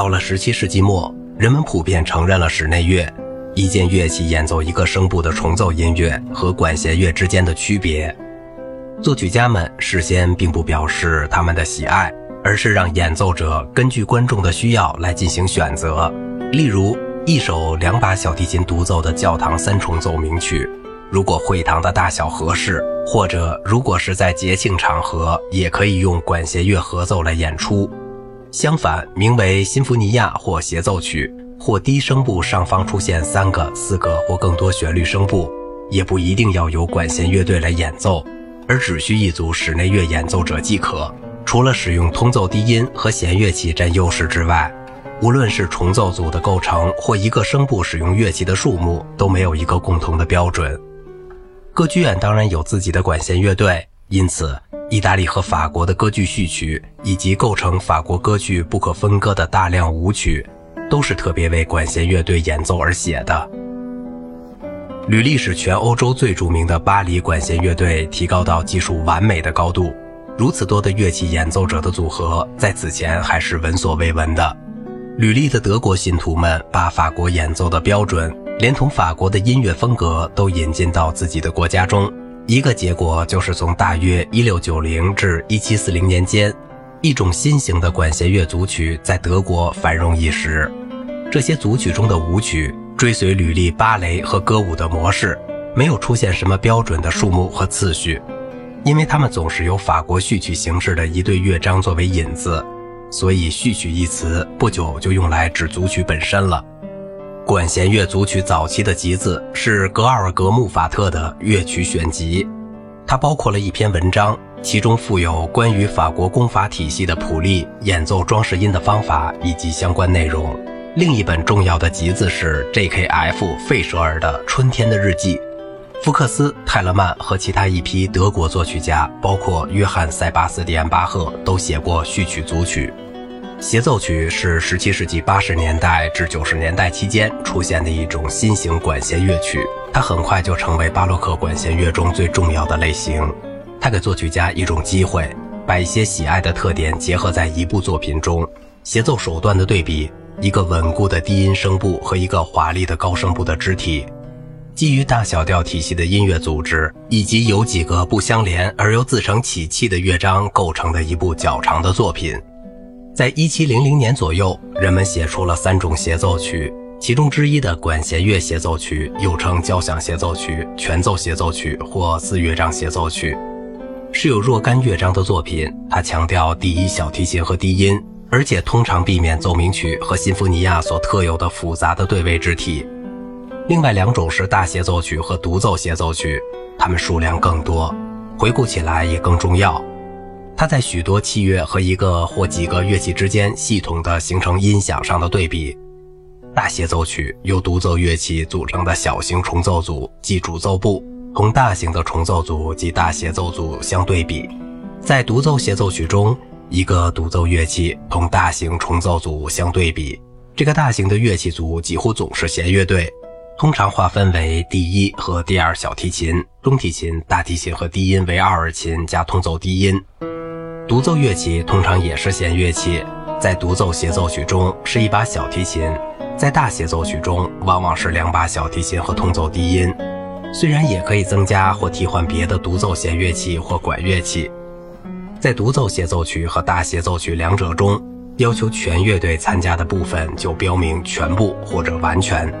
到了17世纪末，人们普遍承认了室内乐，一件乐器演奏一个声部的重奏音乐和管弦乐之间的区别。作曲家们事先并不表示他们的喜爱，而是让演奏者根据观众的需要来进行选择。例如，一首两把小提琴独奏的教堂三重奏鸣曲，如果会堂的大小合适，或者如果是在节庆场合，也可以用管弦乐合奏来演出。相反，名为新福尼亚或协奏曲，或低声部上方出现三个、四个或更多旋律声部，也不一定要由管弦乐队来演奏。而只需一组室内乐演奏者即可。除了使用通奏低音和弦乐器占优势之外，无论是重奏组的构成或一个声部使用乐器的数目，都没有一个共同的标准。歌剧院当然有自己的管弦乐队，因此，意大利和法国的歌剧序曲以及构成法国歌剧不可分割的大量舞曲，都是特别为管弦乐队演奏而写的。履历使全欧洲最著名的巴黎管弦乐队提高到技术完美的高度。如此多的乐器演奏者的组合，在此前还是闻所未闻的。履历的德国信徒们把法国演奏的标准，连同法国的音乐风格都引进到自己的国家中。一个结果就是从大约1690至1740年间，一种新型的管弦乐组曲在德国繁荣一时。这些组曲中的舞曲。追随履历芭蕾和歌舞的模式，没有出现什么标准的数目和次序，因为它们总是由法国序曲形式的一对乐章作为引子，所以序曲一词不久就用来指组曲本身了。管弦乐组曲早期的集子是格尔格穆法特的乐曲选集，它包括了一篇文章，其中附有关于法国功法体系的谱例、演奏装饰音的方法以及相关内容。另一本重要的集子是 J.K.F. 费舍尔的《春天的日记》。福克斯、泰勒曼和其他一批德国作曲家，包括约翰·塞巴斯蒂安·巴赫，都写过序曲组曲。协奏曲是17世纪80年代至90年代期间出现的一种新型管弦乐曲，它很快就成为巴洛克管弦乐中最重要的类型。它给作曲家一种机会，把一些喜爱的特点结合在一部作品中。协奏手段的对比。一个稳固的低音声部和一个华丽的高声部的肢体，基于大小调体系的音乐组织，以及由几个不相连而又自成起气的乐章构成的一部较长的作品。在一七零零年左右，人们写出了三种协奏曲，其中之一的管弦乐协奏曲又称交响协奏曲、全奏协奏曲或四乐章协奏曲，是有若干乐章的作品。它强调第一小提琴和低音。而且通常避免奏鸣曲和新福尼亚所特有的复杂的对位肢体。另外两种是大协奏曲和独奏协奏曲，它们数量更多，回顾起来也更重要。它在许多器乐和一个或几个乐器之间系统的形成音响上的对比。大协奏曲由独奏乐器组成的小型重奏组即主奏部，同大型的重奏组及大协奏组相对比。在独奏协奏曲中。一个独奏乐器同大型重奏组相对比，这个大型的乐器组几乎总是弦乐队，通常划分为第一和第二小提琴、中提琴、大提琴和低音为二琴加通奏低音。独奏乐器通常也是弦乐器，在独奏协奏曲中是一把小提琴，在大协奏曲中往往是两把小提琴和通奏低音，虽然也可以增加或替换别的独奏弦乐器或管乐器。在独奏协奏曲和大协奏曲两者中，要求全乐队参加的部分就标明全部或者完全。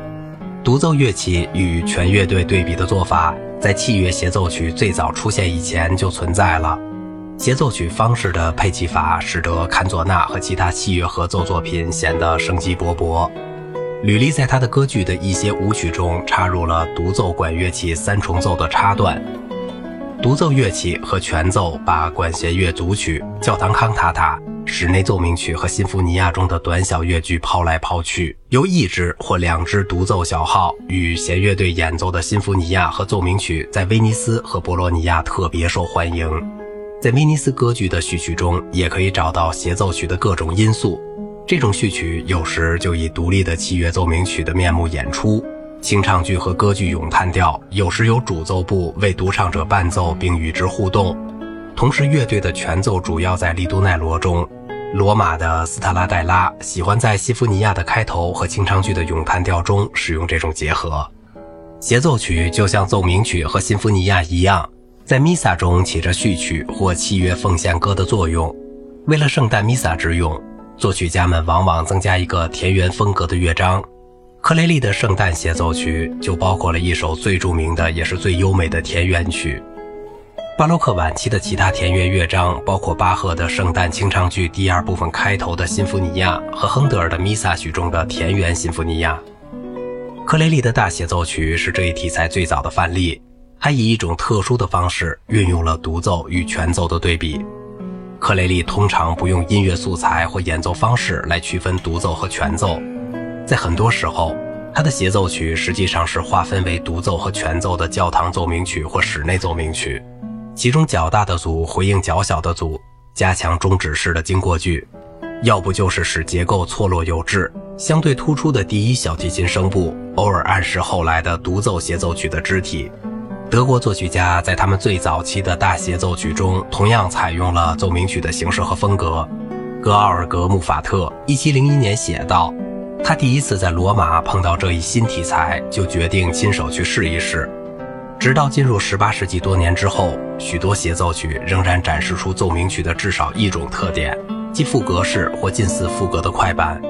独奏乐器与全乐队对比的做法，在器乐协奏曲最早出现以前就存在了。协奏曲方式的配器法，使得坎佐纳和其他器乐合奏作品显得生机勃勃。吕利在他的歌剧的一些舞曲中插入了独奏管乐器三重奏的插段。独奏乐器和全奏把管弦乐组曲、教堂康塔塔、室内奏鸣曲和新福尼亚中的短小乐句抛来抛去，由一支或两支独奏小号与弦乐队演奏的新福尼亚和奏鸣曲，在威尼斯和博洛尼亚特别受欢迎。在威尼斯歌剧的序曲中，也可以找到协奏曲的各种因素。这种序曲有时就以独立的器乐奏鸣曲的面目演出。清唱剧和歌剧咏叹调有时由主奏部为独唱者伴奏并与之互动，同时乐队的全奏主要在利都奈罗中，罗马的斯特拉代拉喜欢在西弗尼亚的开头和清唱剧的咏叹调中使用这种结合。协奏曲就像奏鸣曲和新弗尼亚一样，在弥撒中起着序曲或契约奉献歌的作用。为了圣诞弥撒之用，作曲家们往往增加一个田园风格的乐章。克雷利的圣诞协奏曲就包括了一首最著名的也是最优美的田园曲。巴洛克晚期的其他田园乐章包括巴赫的圣诞清唱剧第二部分开头的新福尼亚和亨德尔的弥撒曲中的田园新福尼亚。克雷利的大协奏曲是这一题材最早的范例，还以一种特殊的方式运用了独奏与全奏的对比。克雷利通常不用音乐素材或演奏方式来区分独奏和全奏，在很多时候，他的协奏曲实际上是划分为独奏和全奏的教堂奏鸣曲或室内奏鸣曲。其中较大的组回应较小的组，加强终止式的经过句，要不就是使结构错落有致。相对突出的第一小提琴声部，偶尔暗示后来的独奏协奏曲的肢体。德国作曲家在他们最早期的大协奏曲中，同样采用了奏鸣曲的形式和风格。格奥尔格·穆法特1701年写道：“他第一次在罗马碰到这一新题材，就决定亲手去试一试。”直到进入十八世纪多年之后，许多协奏曲仍然展示出奏鸣曲的至少一种特点，即副格式或近似副格的快板。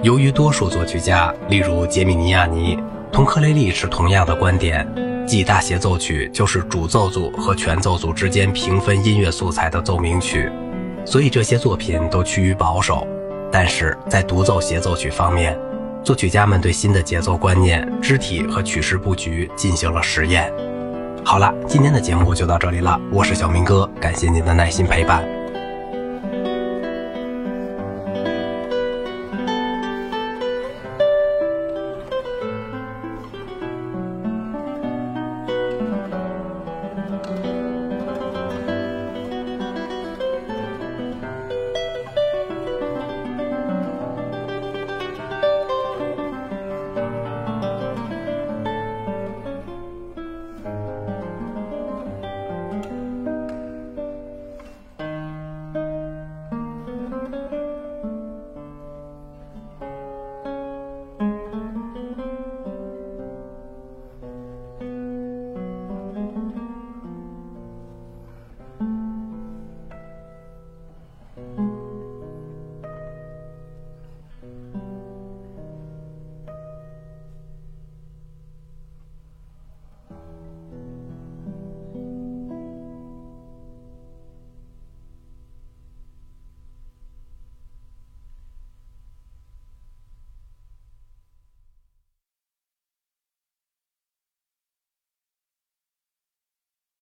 由于多数作曲家，例如杰米尼亚尼，同克雷利持同样的观点，即大协奏曲就是主奏组和全奏组之间平分音乐素材的奏鸣曲，所以这些作品都趋于保守。但是在独奏协奏曲方面，作曲家们对新的节奏观念、肢体和曲式布局进行了实验。好了，今天的节目就到这里了，我是小明哥，感谢您的耐心陪伴。